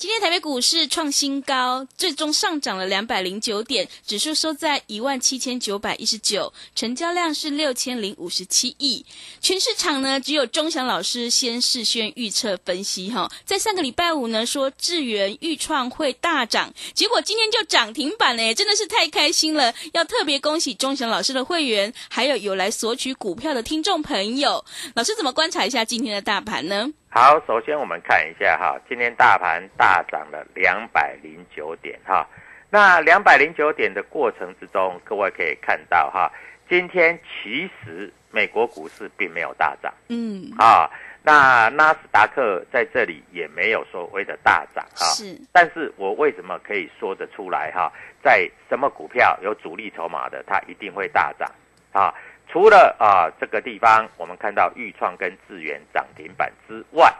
今天台北股市创新高，最终上涨了两百零九点，指数收在一万七千九百一十九，成交量是六千零五十七亿。全市场呢，只有钟祥老师先事先预测分析哈，在上个礼拜五呢说智源预创会大涨，结果今天就涨停板嘞，真的是太开心了！要特别恭喜钟祥老师的会员，还有有来索取股票的听众朋友。老师怎么观察一下今天的大盘呢？好，首先我们看一下哈，今天大盘大涨了两百零九点哈。那两百零九点的过程之中，各位可以看到哈，今天其实美国股市并没有大涨，嗯，啊，那纳斯达克在这里也没有所谓的大涨哈。是，但是我为什么可以说得出来哈？在什么股票有主力筹码的，它一定会大涨啊？除了啊这个地方，我们看到豫创跟智源涨停板之外，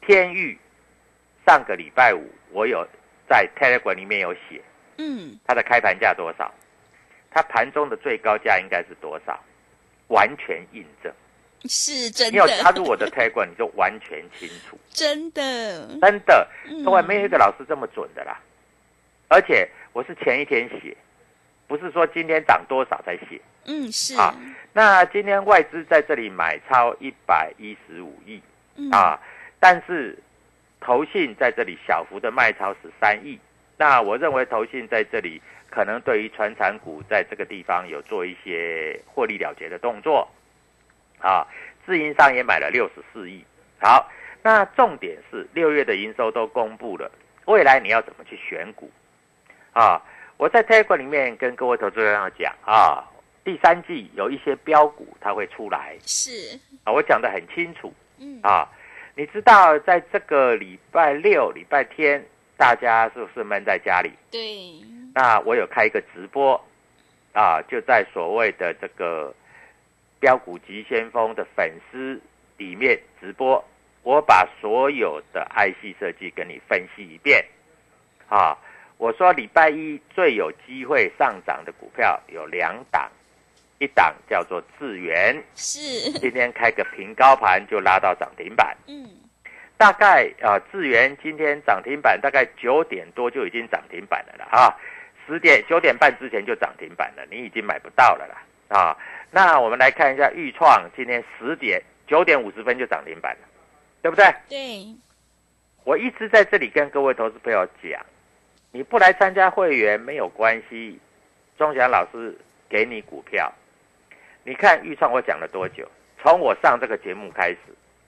天域上个礼拜五我有在 Telegram 里面有写，嗯，它的开盘价多少，它盘中的最高价应该是多少，完全印证。是真的。你有的，加入我的 Telegram，你就完全清楚，真的，真的，从来没有一个老师这么准的啦。而且我是前一天写，不是说今天涨多少才写。嗯，是啊那今天外资在这里买超一百一十五亿嗯啊，但是投信在这里小幅的卖超十三亿。那我认为投信在这里可能对于传产股在这个地方有做一些获利了结的动作啊，自营商也买了六十四亿。好，那重点是六月的营收都公布了，未来你要怎么去选股啊？我在 Telegram 里面跟各位投资人要讲啊，第三季有一些标股它会出来是，啊，我讲的很清楚嗯，啊。你知道在这个礼拜六、礼拜天，大家是不是闷在家里？对，那我有开一个直播啊，就在所谓的这个标股急先锋的粉丝里面直播，我把所有的 IC 设计跟你分析一遍啊。我说礼拜一最有机会上涨的股票有两档，一档叫做智源，是，今天开个平高盘就拉到涨停板，嗯，大概啊，智源今天涨停板大概九点多就已经涨停板了啦啊，十点九点半之前就涨停板了，你已经买不到了啦啊。那我们来看一下豫创，今天十点九点五十分就涨停板了，对不对？对，我一直在这里跟各位投资朋友讲，你不来参加会员没有关系，钟祥老师给你股票，你看豫创我讲了多久？从我上这个节目开始，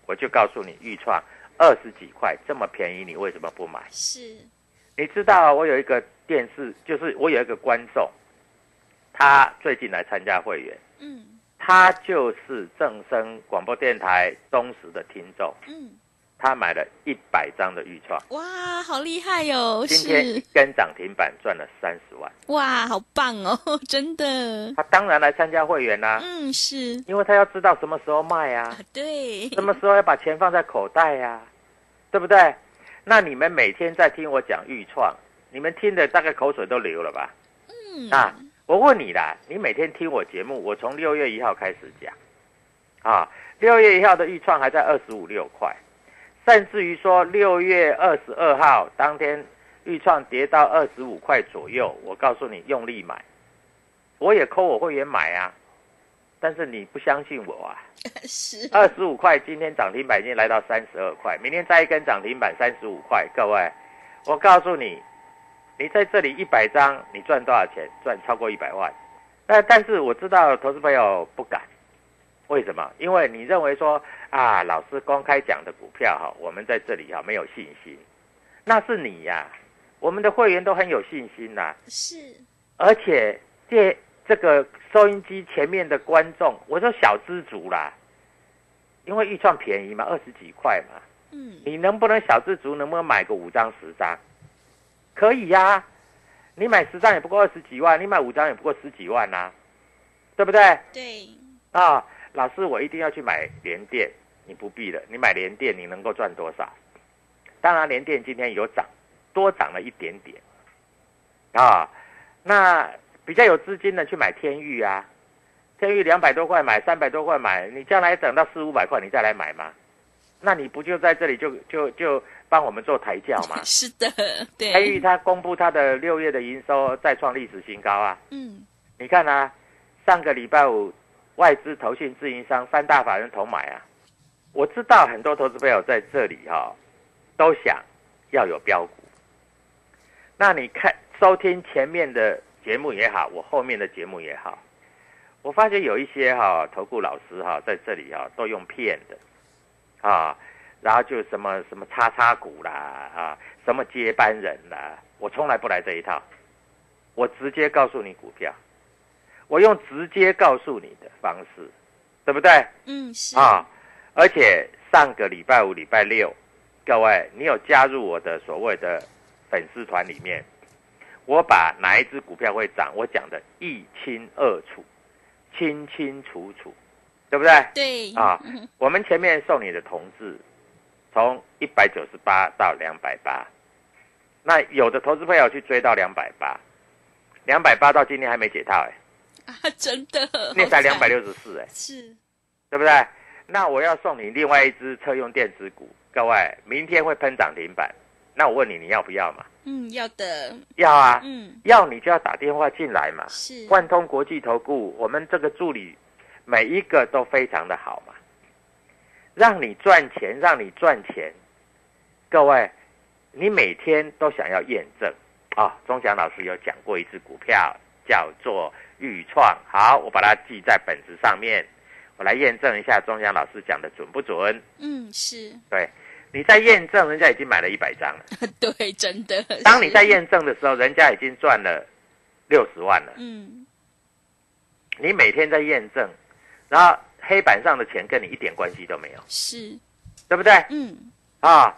我就告诉你豫创二十几块这么便宜，你为什么不买？是，你知道我有一个电视，就是我有一个观众，他最近来参加会员，嗯，他他就是正声广播电台忠实的听众，嗯，他买了一百张的预创，哇，好厉害哟、今天一，根涨停板赚了三十万。哇，好棒哦，真的，他当然来参加会员啦、嗯，是。因为他要知道什么时候卖啊。啊，，对，什么时候要把钱放在口袋呀、对不对？那你们每天在听我讲预创，你们听的大概口水都流了吧？嗯。啊，我问你啦，你每天听我节目，我从六月一号开始讲，啊，六月一号的预创还在二十五六块，甚至于说六月二十二号当天预创跌到二十五块左右，我告诉你用力买，我也扣我会员买啊，但是你不相信我啊，是，二十五块今天涨停板已经来到三十二块，明天再一根涨停板三十五块，各位，我告诉你，你在这里一百张，你赚多少钱？赚超过一百万。那但是我知道投资朋友不敢，为什么？因为你认为说啊，老师公开讲的股票哈，我们在这里哈没有信心，那是你呀、我们的会员都很有信心呐、是，而且这这个收音机前面的观众，我说小资足啦，因为预算便宜嘛，二十几块嘛，嗯，你能不能小资足能不能买个五张十张？可以呀、你买十张也不过二十几万，你买五张也不过十几万呐、对不对？对，啊，老师，我一定要去买联电，你不必了，你买联电你能够赚多少？当然，联电今天有涨，多涨了一点点，啊，那比较有资金的去买天域啊，天域两百多块买，三百多块买，你将来等到四五百块你再来买吗？那你不就在这里就就就帮我们做抬轿吗？是的，对，天域它公布它的六月的营收再创历史新高啊！嗯，你看啊，上个礼拜五，外资、投信、自营商三大法人同买啊。我知道很多投资朋友在这里哈、都想要有标股。那你看收听前面的节目也好，我后面的节目也好，我发现有一些哈、投顾老师哈、在这里哈、都用骗的啊，然后就什么什么叉叉股啦啊，什么接班人啦，我从来不来这一套，我直接告诉你股票，我用直接告诉你的方式，对不对？嗯，是，啊，而且上个礼拜五、礼拜六，各位，你有加入我的所谓的粉丝团里面，我把哪一只股票会涨，我讲的一清二楚，清清楚楚，对不对？对，啊嗯我们前面送你的同志，从一百九十八到两百八，那有的投资朋友去追到两百八，两百八到今天还没解套哎、啊，真的，那才两百六，六十四哎。是，对不对？那我要送你另外一只车用电子股，各位，明天会喷涨停板。那我问你，你要不要嘛？嗯，要的，要啊，嗯，要你就要打电话进来嘛。是，万通国际投顾，我们这个助理每一个都非常的好嘛，让你赚钱，让你赚钱。各位，你每天都想要验证啊？钟祥老师有讲过一只股票叫做豫创，好，我把它记在本子上面，我来验证一下钟祥老师讲的准不准。嗯，是，对，你在验证，人家已经买了一百张了。对，真的，当你在，验证的时候，人家已经赚了六十万了。嗯，你每天在验证，然后黑板上的钱跟你一点关系都没有，是，对不对？嗯，啊，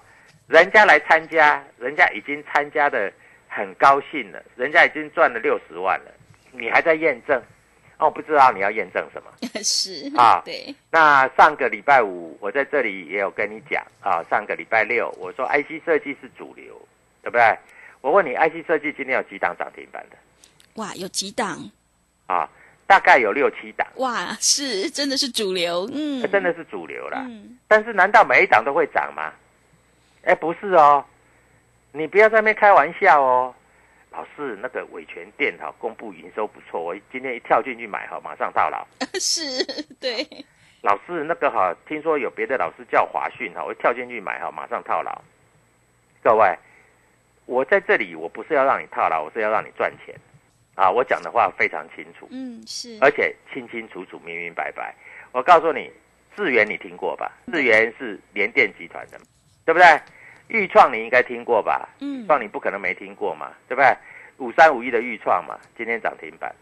人家来参加，人家已经参加的很高兴了，人家已经赚了六十万了，你还在验证？哦，我不知道你要验证什么。是，啊对，那上个礼拜五我在这里也有跟你讲啊，上个礼拜六我说 IC 设计是主流，对不对？我问你，IC 设计今天有几档涨停板的？哇，有几档，啊，大概有六七档，哇，是，真的是主流，嗯，真的是主流啦。嗯，但是难道每一档都会涨吗？哎，不是哦，你不要在那边开玩笑哦。老师，那个伟权店哈公布营收不错，我今天一跳进去买哈，马上套牢。是，对，老师，那个哈，听说有别的老师叫华讯哈，我一跳进去买哈，马上套牢。各位，我在这里我不是要让你套牢，我是要让你赚钱啊！我讲的话非常清楚，嗯，是，而且清清楚楚、明明白白。我告诉你，智源你听过吧？智源是联电集团的，对不对？豫创你应该听过吧？嗯，创你不可能没听过嘛，对不对？五三五一的豫创嘛，今天涨停板。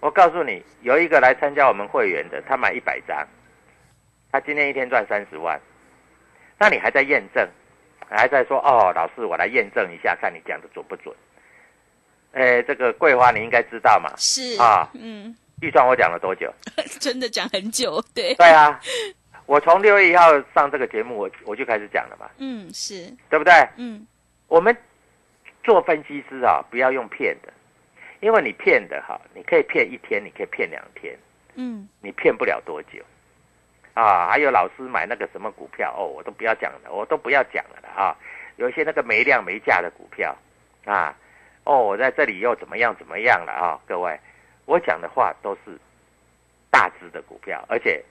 我告诉你，有一个来参加我们会员的，他买一百张，他今天一天赚三十万，那你还在验证，还在说哦，老师，我来验证一下，看你讲的准不准？哎，这个桂花你应该知道嘛？是啊嗯，预算我讲了多久？真的讲很久，对，对啊，我从六月一号上这个节目，我我就开始讲了嘛，嗯，是，对不对？嗯，我们做分析师啊，不要用骗的，因为你骗的哈，你可以骗一天，你可以骗两天，嗯，你骗不了多久啊。还有老师买那个什么股票哦，我都不要讲了，我都不要讲了的啊。有一些那个没量没价的股票啊，哦，我在这里又怎么样怎么样了啊？各位，我讲的话都是大只的股票，而且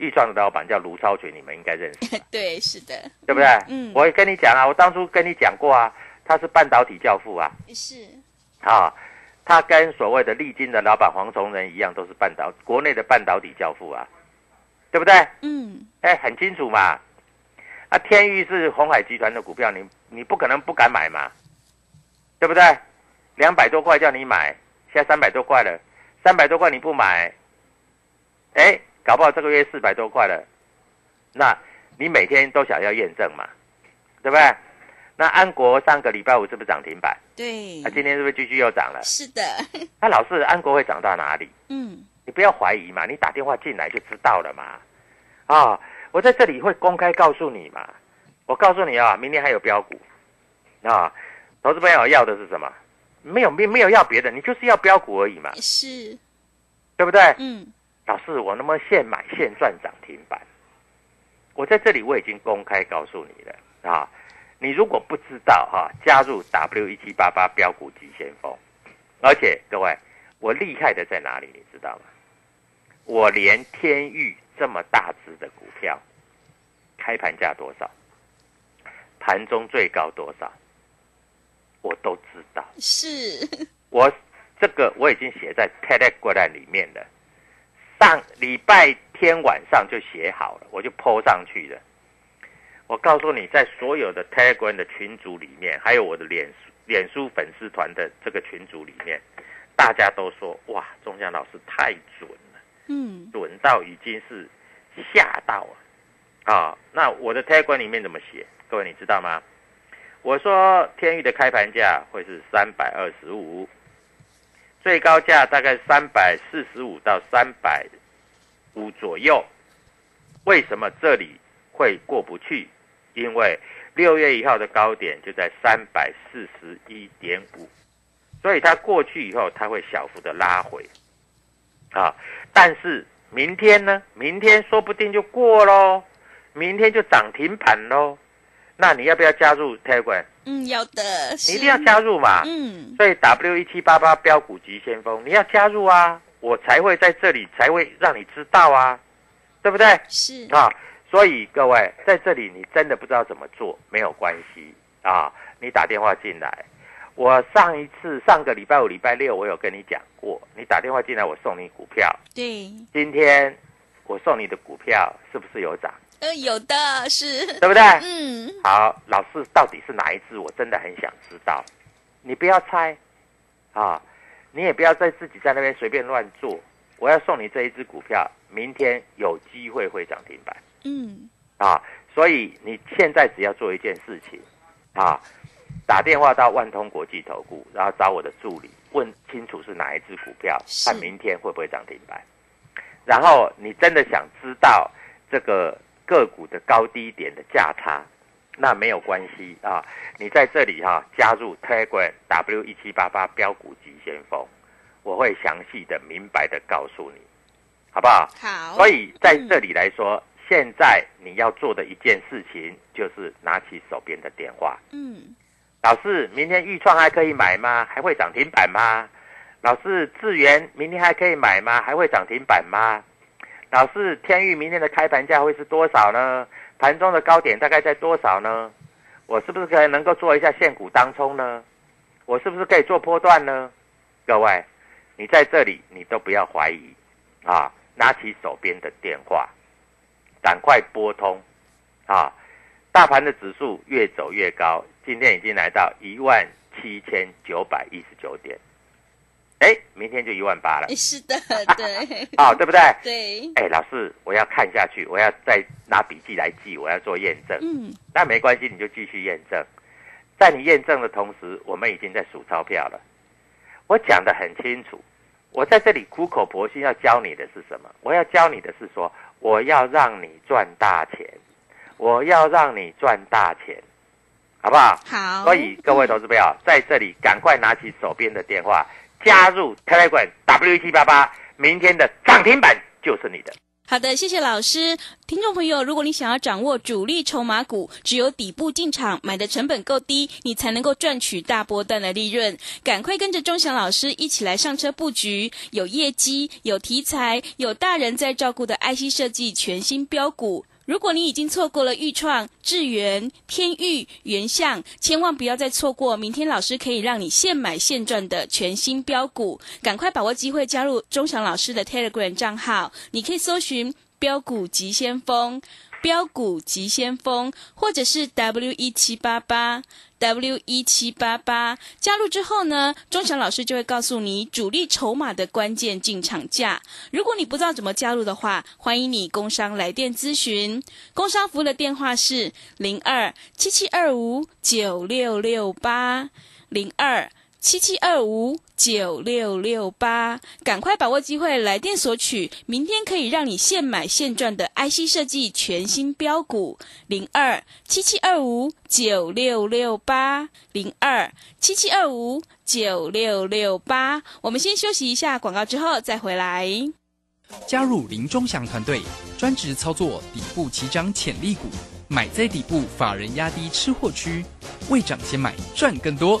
预创的老板叫卢超群，你们应该认识吧。对，是的，对不对？嗯我也跟你讲啊，我当初跟你讲过啊，他是半导体教父啊，是，啊，他跟所谓的利金的老板黄崇仁一样，都是半导国内的半导体教父啊，对不对？嗯，哎，很清楚嘛。啊，天域是红海集团的股票，你你不可能不敢买嘛，对不对？两百多块叫你买，现在三百多块了，三百多块你不买，哎，搞不好这个月四百多块了，那你每天都想要验证嘛，对不对？那安国上个礼拜五是不是涨停板？对那、，今天是不是继续又涨了？是的，那老师，安国会涨到哪里？嗯，你不要怀疑嘛，你打电话进来就知道了嘛。啊，我在这里会公开告诉你嘛。我告诉你啊，明天还有标股啊，投资朋友要的是什么？没有没没有要别的，你就是要标股而已嘛，是，对不对？嗯，老师，我能不能现买现赚涨停板？我在这里我已经公开告诉你了啊！你如果不知道哈、加入 W 一七八八标股急先锋，而且各位，我厉害的在哪里？你知道吗？我连天域这么大只的股票，开盘价多少，盘中最高多少，我都知道。是，我这个我已经写在 Telegram 里面了，上礼拜天晚上就写好了，我就 PO 上去了。我告诉你，在所有的 Telegram 的群组里面，还有我的脸书脸书粉丝团的这个群组里面，大家都说哇，钟祥老师太准了，嗯，准到已经是吓到了啊！那我的 Telegram 里面怎么写？各位你知道吗？我说天域的开盘价会是三百二十五，最高价大概三百四十五到三百五左右。为什么这里会过不去？因为六月一号的高点就在三百四十一点五，所以它过去以后，它会小幅的拉回啊。但是明天呢？明天说不定就过喽，明天就涨停板喽。那你要不要加入 Telegram？嗯，要的，你一定要加入嘛。嗯，所以 W 一七八八标股急先锋，你要加入啊，我才会在这里才会让你知道啊，对不对？是，啊，所以各位在这里，你真的不知道怎么做，没有关系啊，你打电话进来。我上一次上个礼拜五、礼拜六，我有跟你讲过，你打电话进来，我送你股票。对，今天我送你的股票是不是有涨？呃，有的是，对不对？嗯，好，老师到底是哪一只？我真的很想知道。你不要猜啊，你也不要再自己在那边随便乱做。我要送你这一只股票，明天有机会会涨停板嗯，啊！所以你现在只要做一件事情啊，打电话到万通国际投顾，然后找我的助理问清楚是哪一只股票，看明天会不会涨停板。然后你真的想知道这个个股的高低点的价差，那没有关系啊，你在这里哈、加入 Telegram W 一七八八标股急先锋，我会详细的、明白的告诉你，好不好？好，所以在这里来说，现在你要做的一件事情就是拿起手边的电话，嗯，老师，明天预创还可以买吗？还会涨停板吗？老师，智源明天还可以买吗？还会涨停板吗？老师，天域明天的开盘价会是多少呢？盘中的高点大概在多少呢？我是不是可以能够做一下现股当冲呢？我是不是可以做波段呢？各位，你在这里你都不要怀疑啊，拿起手边的电话，赶快拨通啊！大盘的指数越走越高，今天已经来到一万七千九百一十九点，哎，明天就一万八了哎，，是的，对哦，对不对？对，哎，老师，我要看下去，我要再拿笔记来记，我要做验证。嗯，那没关系，你就继续验证。在你验证的同时，我们已经在数钞票了。我讲的很清楚，我在这里苦口婆心要教你的是什么？我要教你的是说，我要让你赚大钱，我要让你赚大钱，好不好？好，所以各位投资朋友，在这里赶快拿起手边的电话，加入 Telegram W 七八八，明天的涨停板就是你的。好的，谢谢老师。听众朋友，如果你想要掌握主力筹码股，只有底部进场，买的成本够低，你才能够赚取大波段的利润。赶快跟着钟祥老师一起来上车布局，有业绩、有题材、有大人在照顾的 IC 设计全新标股。如果你已经错过了豫创、智源、天域、原相，千万不要再错过明天老师可以让你现买现赚的全新标股，赶快把握机会加入钟祥老师的 Telegram 账号，你可以搜寻“标股急先锋”。标股急先锋，或者是 W 一七八八 W 一七八八，加入之后呢，钟祥老师就会告诉你主力筹码的关键进场价。如果你不知道怎么加入的话，欢迎你工商来电咨询。工商服务的电话是零二七七二五九六六八零二。七七二五九六六八，赶快把握机会来电索取，明天可以让你现买现赚的 IC 设计全新标股零二七七二五九六六八零二七七二五九六六八。我们先休息一下广告，之后再回来。加入林中祥团队，专职操作底部起涨潜力股，买在底部，法人压低吃货区，未涨先买赚更多。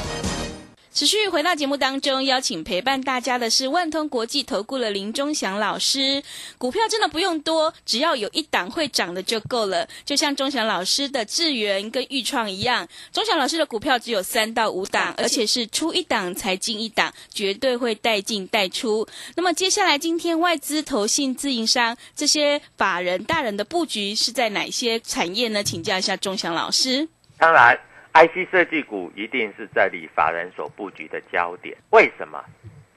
持续回到节目当中，邀请陪伴大家的是万通国际投顾的林忠祥老师。股票真的不用多，只要有一档会涨的就够了。就像忠祥老师的智源跟豫创一样，忠祥老师的股票只有三到五档，而且是出一档才进一档，绝对会带进带出。那么接下来，今天外资、投信、自营商这些法人大人的布局是在哪些产业呢？请教一下忠祥老师。当然，IC 设计股一定是这里法人所布局的焦点。为什么？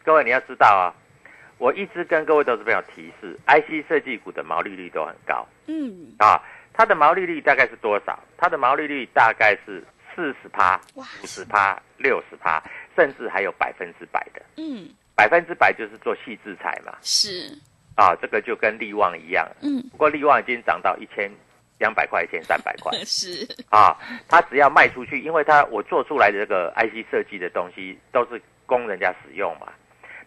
各位你要知道啊，我一直跟各位投资朋友提示，IC 设计股的毛利率都很高嗯，啊。它的毛利率大概是多少？它的毛利率大概是四十趴、五十趴、六十趴，甚至还有百分之百的。嗯，百分之百就是做细制裁嘛，是，啊，这个就跟利旺一样。嗯，不过利旺已经涨到一千两百块、钱三百块。是，啊，他只要卖出去，因为他我做出来的这个 IC 设计的东西都是供人家使用嘛，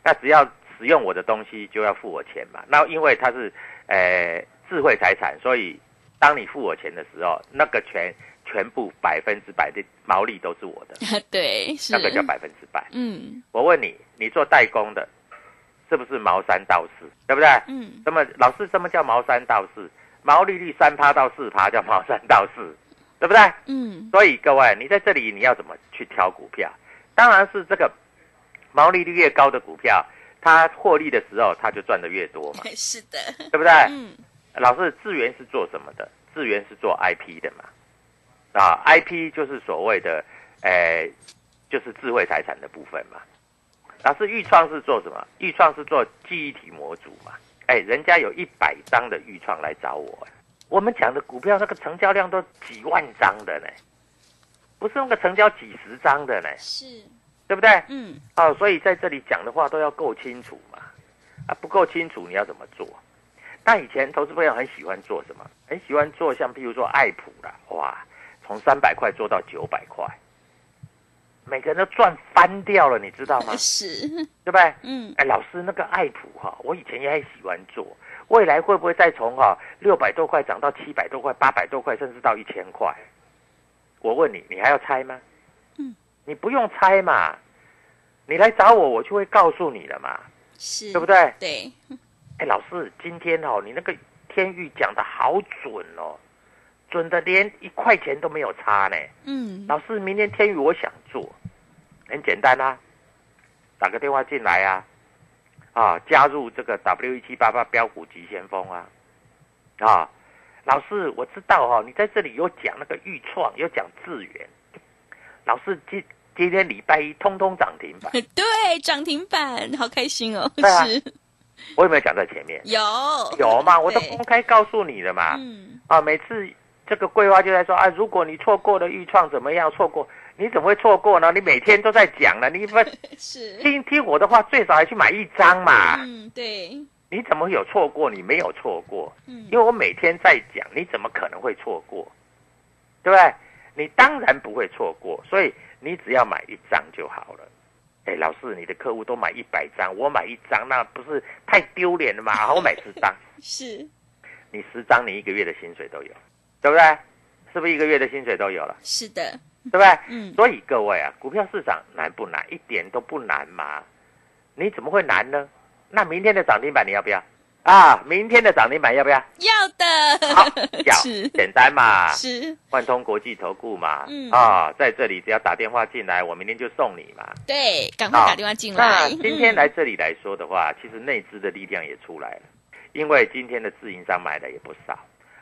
那只要使用我的东西就要付我钱嘛。那因为它是呃智慧财产，所以当你付我钱的时候，那个全全部百分之百的毛利都是我的，对，是，那个叫百分之百。嗯我问你，你做代工的，是不是毛三道四，对不对？嗯，那么老师什么叫毛三道四？毛利率三趴到四趴叫毛三到四，对不对？嗯，所以各位，你在这里你要怎么去挑股票？当然是这个毛利率越高的股票，它获利的时候它就赚得越多嘛，是的，对不对？嗯老师，智源是做什么的？智源是做 IP 的嘛？啊，IP 就是所谓的，呃，就是智慧财产的部分嘛。老师，豫创是做什么？豫创是做记忆体模组嘛？哎，人家有一百张的预创来找我，我们讲的股票那个成交量都几万张的呢，不是那个成交几十张的呢，是，对不对？嗯哦，所以在这里讲的话都要够清楚嘛，啊，不够清楚你要怎么做？但以前投资朋友很喜欢做什么？很喜欢做像譬如说爱普啦，哇，从三百块做到九百块，每个人都赚翻掉了，你知道吗？是，对不对？嗯哎，老师，那个爱普哈，我以前也很喜欢做，未来会不会再从哈六百多块涨到七百多块、八百多块，甚至到一千块？我问你，你还要猜吗？嗯，你不用猜嘛，你来找我，我就会告诉你了嘛，是，对不？对？对，哎，老师，今天哦，你那个天域讲的好准哦，准的连一块钱都没有差呢。嗯，老师，明天天宇我想做，很简单啊，打个电话进来啊，啊，加入这个 W 一七八八标股急先锋啊，啊，老师，我知道哦，你在这里有讲那个预创，有讲智源，老师今今天礼拜一通通涨停板，对，涨停板，好开心哦，对啊。是我有没有讲在前面？有。有嘛，我都对公开告诉你了嘛。嗯，啊，每次这个桂花就在说啊，如果你错过了预创怎么样？错过你怎么会错过呢？你每天都在讲了，你不 是，听听我的话，最少还去买一张嘛。嗯，对，你怎么会有错过？你没有错过，嗯因为我每天在讲，你怎么可能会错过？对不对？你当然不会错过，所以你只要买一张就好了。哎，老师，你的客户都买一百张，我买一张，那不是太丢脸了吗？我买十张，是，你十张，你一个月的薪水都有，对不对？是不是一个月的薪水都有了？是的，对不对？嗯所以各位啊，股票市场难不难？一点都不难嘛。你怎么会难呢？那明天的涨停板你要不要？啊，明天的涨停板要不要？要的，好，要 是简单嘛。是，万通国际投顾嘛，嗯啊，在这里只要打电话进来，我明天就送你嘛。对，赶快好打电话进来那。今天嗯来这里来说的话，其实内资的力量也出来了，因为今天的自营商买的也不少，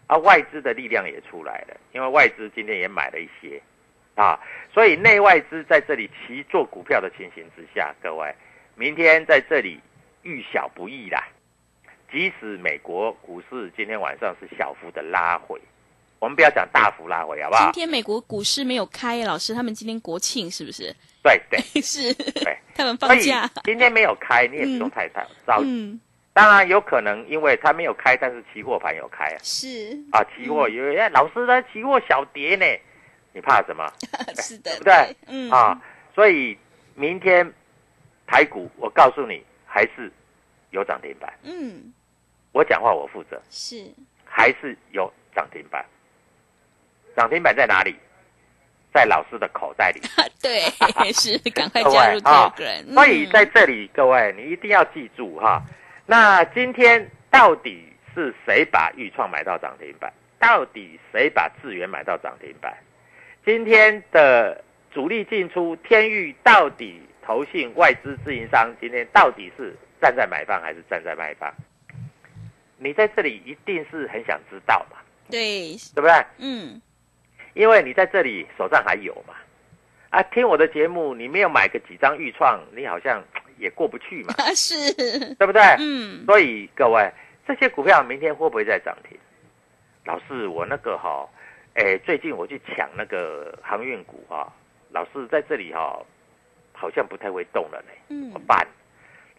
啊，外资的力量也出来了，因为外资今天也买了一些，啊，所以内外资在这里齐做股票的情形之下，各位，明天在这里遇小不易啦。即使美国股市今天晚上是小幅的拉回，我们不要讲大幅拉回，好不好今？天美国股市没有开，老师他们今天国庆是不是？对对，是，对 他们放假。今天没有开，你也不用太太着急。嗯，当然有可能，因为它没有开，但是期货盘有开啊。是啊，期货有哎，老师呢？期货小跌呢，你怕什么？是的，对不对？嗯啊，所以明天台股，我告诉你，还是有涨停板。嗯，我讲话我负责，是还是有涨停板。涨停板在哪里？在老师的口袋里。对，是赶快加入啊 Telegram。所以嗯在这里，各位你一定要记住哈。那今天到底是谁把豫创买到涨停板？到底谁把智源买到涨停板？今天的主力进出，天域到底投信外资自营商今天到底是站在买方还是站在卖方？你在这里一定是很想知道嘛，对，对不对？嗯，因为你在这里手上还有嘛，啊，听我的节目，你没有买个几张预创，你好像也过不去嘛，啊 是，对不对？嗯，所以各位，这些股票明天会不会再涨停？老师，我那个哈、哎，最近我去抢那个航运股哈、老师在这里哈、好像不太会动了呢，嗯怎么办？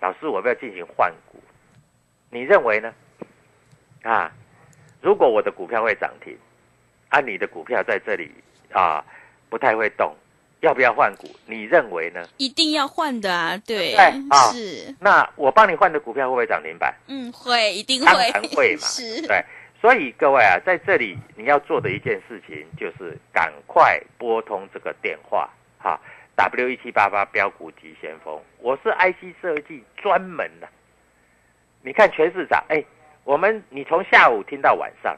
老师，我要不要进行换股？你认为呢？啊，如果我的股票会涨停，啊，你的股票在这里啊不太会动，要不要换股？你认为呢？一定要换的啊，对对啊，是，那我帮你换的股票会不会涨停板？嗯，会，一定当会，然会嘛，是，对。所以各位啊，在这里你要做的一件事情就是赶快拨通这个电话哈，W 一七八八标股急先锋，我是 IC 设计专门的。你看全市场，哎，我们你从下午听到晚上，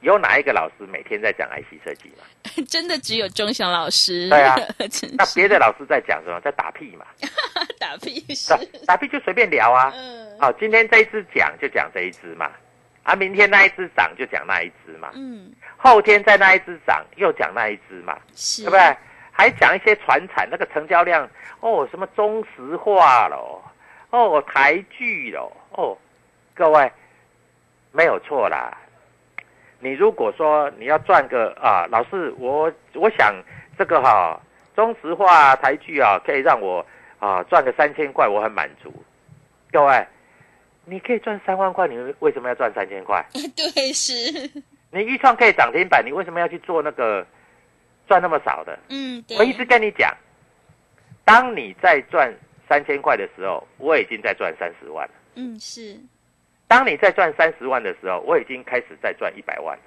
有哪一个老师每天在讲 IC 设计吗？真的只有钟祥老师，对啊。那别的老师在讲什么？在打屁嘛，打屁是。打，打屁就随便聊啊。嗯。好，今天这一只讲就讲这一只嘛，啊，明天那一只涨就讲那一只嘛，嗯，后天再那一只涨又讲那一只嘛，是，对不对？还讲一些船产那个成交量哦，什么中石化咯，哦台剧咯，哦，各位没有错啦。你如果说你要赚个啊，老师，我我想这个哈、中石化、台剧啊，可以让我啊赚个三千块，我很满足。各位，你可以赚三万块，你为什么要赚三千块？对，是，你预创可以涨停板，你为什么要去做那个赚那么少的？嗯，对，我一直跟你讲，当你在赚三千块的时候，我已经在赚三十万了；嗯，是，当你在赚三十万的时候，我已经开始在赚一百万了；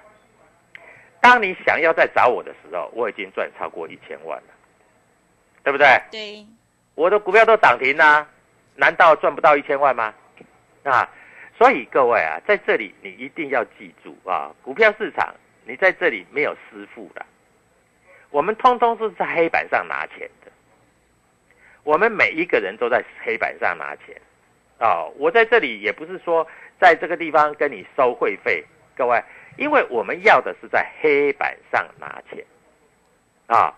当你想要再找我的时候，我已经赚超过一千万了，对不对？对，我的股票都涨停啦、难道赚不到一千万吗？啊，所以各位啊，在这里你一定要记住啊，股票市场你在这里没有师傅的，我们通通是在黑板上拿钱的，我们每一个人都在黑板上拿钱，哦，我在这里也不是说在这个地方跟你收会费，各位，因为我们要的是在黑板上拿钱，啊，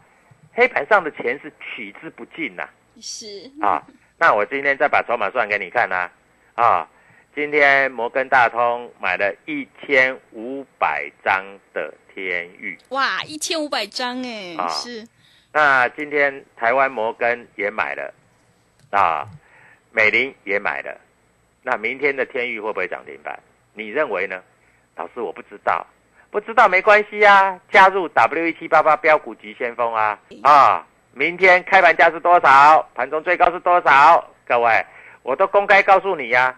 黑板上的钱是取之不尽呐、是。啊，那我今天再把筹码算给你看呐、啊，今天摩根大通买了一千五百张的天域，哇，一千五百张哎，啊是。那今天台湾摩根也买了，啊，美林也买了，那明天的天域会不会涨停板？你认为呢？老师我不知道，不知道没关系啊，加入 W 一七八八标股急先锋啊啊！明天开盘价是多少？盘中最高是多少？各位，我都公开告诉你呀、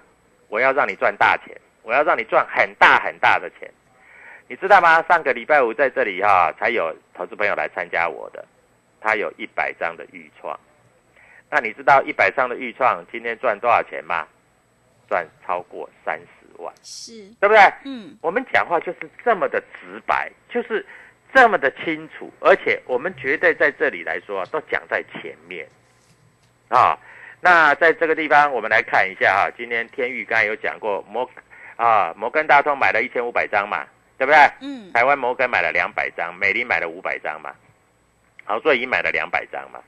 我要让你赚大钱，我要让你赚很大很大的钱，你知道吗？上个礼拜五在这里哈、才有投资朋友来参加我的，他有一百张的预创，那你知道一百张的预创今天赚多少钱吗？赚超过三十万，是，对不对？嗯，我们讲话就是这么的直白，就是这么的清楚，而且我们绝对在这里来说都讲在前面啊。那在这个地方，我们来看一下啊，今天天宇刚才有讲过摩啊摩根大通买了一千五百张嘛，对不对？嗯，台湾摩根买了两百张，美林买了五百张嘛，好，所以已经买了两百张嘛，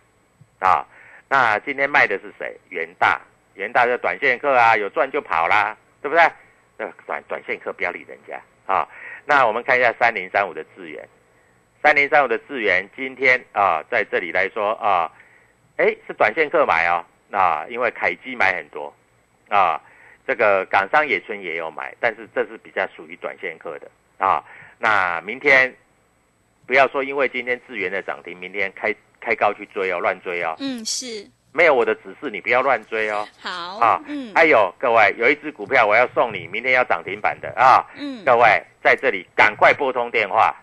啊，那今天卖的是谁？元大，元大的短线客啊，有赚就跑啦，对不对？那短短线客不要理人家啊。那我们看一下三零三五的智源，三零三五的智源今天啊，在这里来说啊，哎，是短线客买哦，啊，因为凯基买很多啊，这个港商野村也有买，但是这是比较属于短线客的啊。那明天不要说因为今天智源的涨停，明天开开高去追哦，乱追哦，嗯，是，没有我的指示你不要乱追哦。好，啊嗯，还有各位，有一只股票我要送你，明天要涨停板的啊！嗯，各位在这里赶快拨通电话，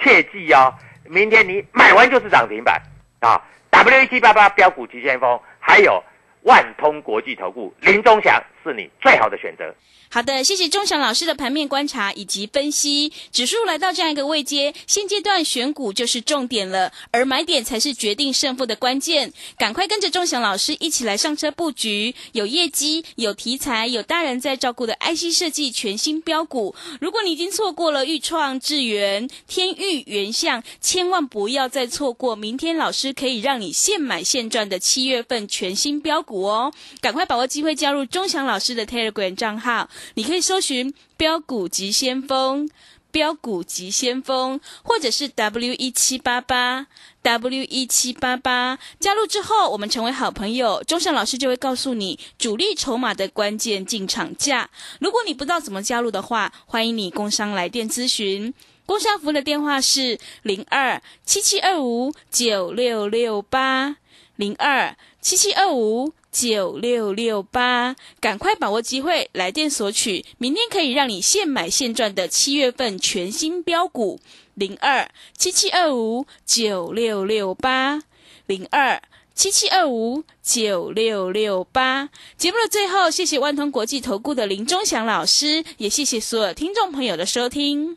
切记哦，明天你买完就是涨停板啊！W 一七八八标股急先锋，还有万通国际投顾林忠祥是你最好的选择。好的，谢谢钟祥老师的盘面观察以及分析。指数来到这样一个位阶，现阶段选股就是重点了，而买点才是决定胜负的关键。赶快跟着钟祥老师一起来上车布局，有业绩、有题材、有大人在照顾的 IC 设计全新标股。如果你已经错过了豫创、智源、天域、原相，千万不要再错过明天老师可以让你现买现赚的七月份全新标股哦！赶快把握机会加入钟祥老老师的 Telegram 账号。你可以搜寻“标股急先锋”、“标股急先锋”，或者是 W 一七八八 W 一七八八。加入之后，我们成为好朋友，钟祥老师就会告诉你主力筹码的关键进场价。如果你不知道怎么加入的话，欢迎你工商来电咨询。工商服的电话是零二七七二五九六六八零二七七二五。九六六八，赶快把握机会，来电索取，明天可以让你现买现赚的七月份全新标股零二七七二五九六六八零二七七二五九六六八。节目的最后，谢谢万通国际投顾的林忠祥老师，也谢谢所有听众朋友的收听。